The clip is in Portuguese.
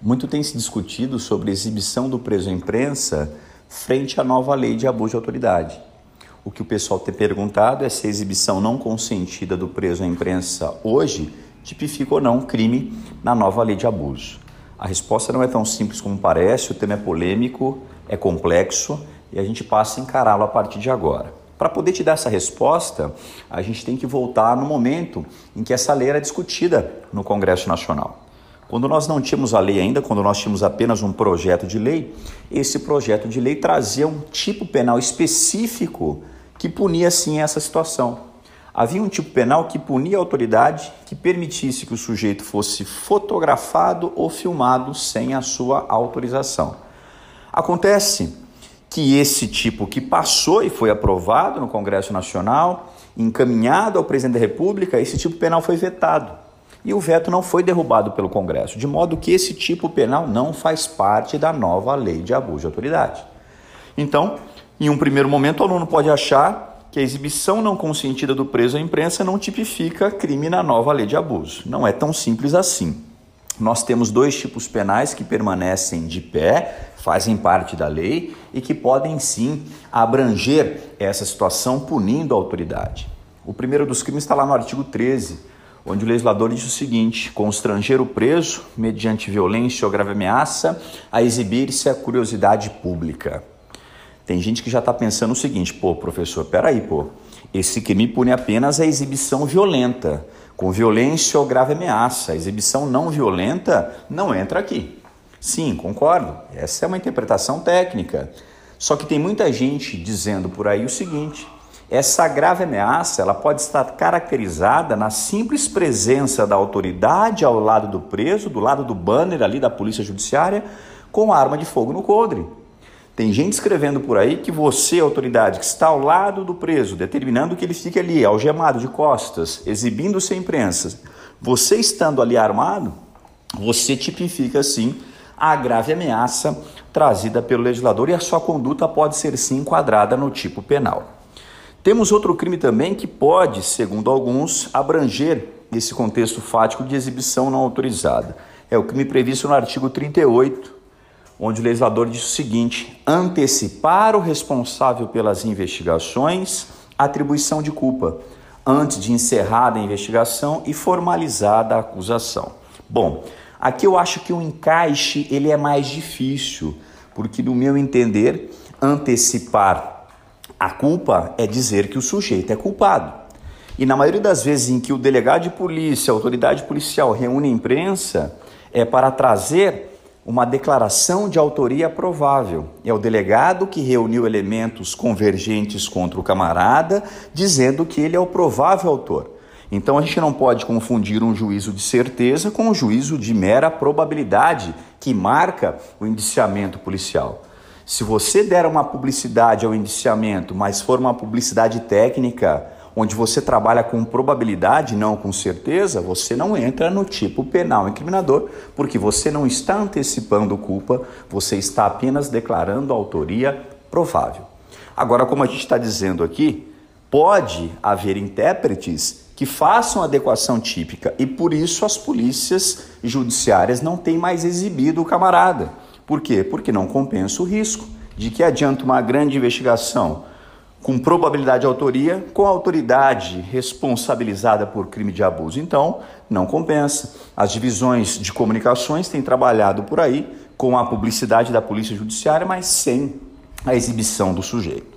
Muito tem se discutido sobre a exibição do preso à imprensa frente à nova lei de abuso de autoridade. O que o pessoal tem perguntado é se a exibição não consentida do preso à imprensa hoje tipifica ou não crime na nova lei de abuso. A resposta não é tão simples como parece, o tema é polêmico, é complexo e a gente passa a encará-lo a partir de agora. Para poder te dar essa resposta, a gente tem que voltar no momento em que essa lei era discutida no Congresso Nacional. Quando nós não tínhamos a lei ainda, quando nós tínhamos apenas um projeto de lei, esse projeto de lei trazia um tipo penal específico que punia sim essa situação. Havia um tipo penal que punia a autoridade que permitisse que o sujeito fosse fotografado ou filmado sem a sua autorização. Acontece que esse tipo que passou e foi aprovado no Congresso Nacional, encaminhado ao presidente da República, esse tipo penal foi vetado e o veto não foi derrubado pelo Congresso, de modo que esse tipo penal não faz parte da nova lei de abuso de autoridade. Então, em um primeiro momento, o aluno pode achar que a exibição não consentida do preso à imprensa não tipifica crime na nova lei de abuso. Não é tão simples assim. Nós temos dois tipos penais que permanecem de pé, fazem parte da lei e que podem sim abranger essa situação punindo a autoridade. O primeiro dos crimes está lá no artigo 13 onde o legislador diz o seguinte: constranger o preso, mediante violência ou grave ameaça, a exibir-se a curiosidade pública. Tem gente que já está pensando o seguinte: pô, professor, peraí, pô, esse crime pune apenas a exibição violenta, com violência ou grave ameaça. A exibição não violenta não entra aqui. Sim, concordo. Essa é uma interpretação técnica. Só que tem muita gente dizendo por aí o seguinte: essa grave ameaça ela pode estar caracterizada na simples presença da autoridade ao lado do preso, do lado do banner ali da polícia judiciária, com arma de fogo no coldre. Tem gente escrevendo por aí que você, autoridade, que está ao lado do preso, determinando que ele fique ali, algemado de costas, exibindo-se à imprensa, você estando ali armado, você tipifica sim a grave ameaça trazida pelo legislador e a sua conduta pode ser sim enquadrada no tipo penal. Temos outro crime também que pode, segundo alguns, abranger esse contexto fático de exibição não autorizada. É o crime previsto no artigo 38, onde o legislador diz o seguinte: antecipar o responsável pelas investigações atribuição de culpa, antes de encerrada a investigação e formalizada a acusação. Bom, aqui eu acho que o encaixe ele é mais difícil, porque no meu entender, antecipar a culpa é dizer que o sujeito é culpado. E na maioria das vezes em que o delegado de polícia, a autoridade policial reúne a imprensa, é para trazer uma declaração de autoria provável. É o delegado que reuniu elementos convergentes contra o camarada, dizendo que ele é o provável autor. Então a gente não pode confundir um juízo de certeza com um juízo de mera probabilidade que marca o indiciamento policial. Se você der uma publicidade ao indiciamento, mas for uma publicidade técnica, onde você trabalha com probabilidade, não com certeza, você não entra no tipo penal incriminador, porque você não está antecipando culpa, você está apenas declarando autoria provável. Agora, como a gente está dizendo aqui, pode haver intérpretes que façam adequação típica e por isso as polícias judiciárias não têm mais exibido o camarada. Por quê? Porque não compensa o risco. De que adianta uma grande investigação com probabilidade de autoria com a autoridade responsabilizada por crime de abuso? Então, não compensa. As divisões de comunicações têm trabalhado por aí com a publicidade da Polícia Judiciária, mas sem a exibição do sujeito.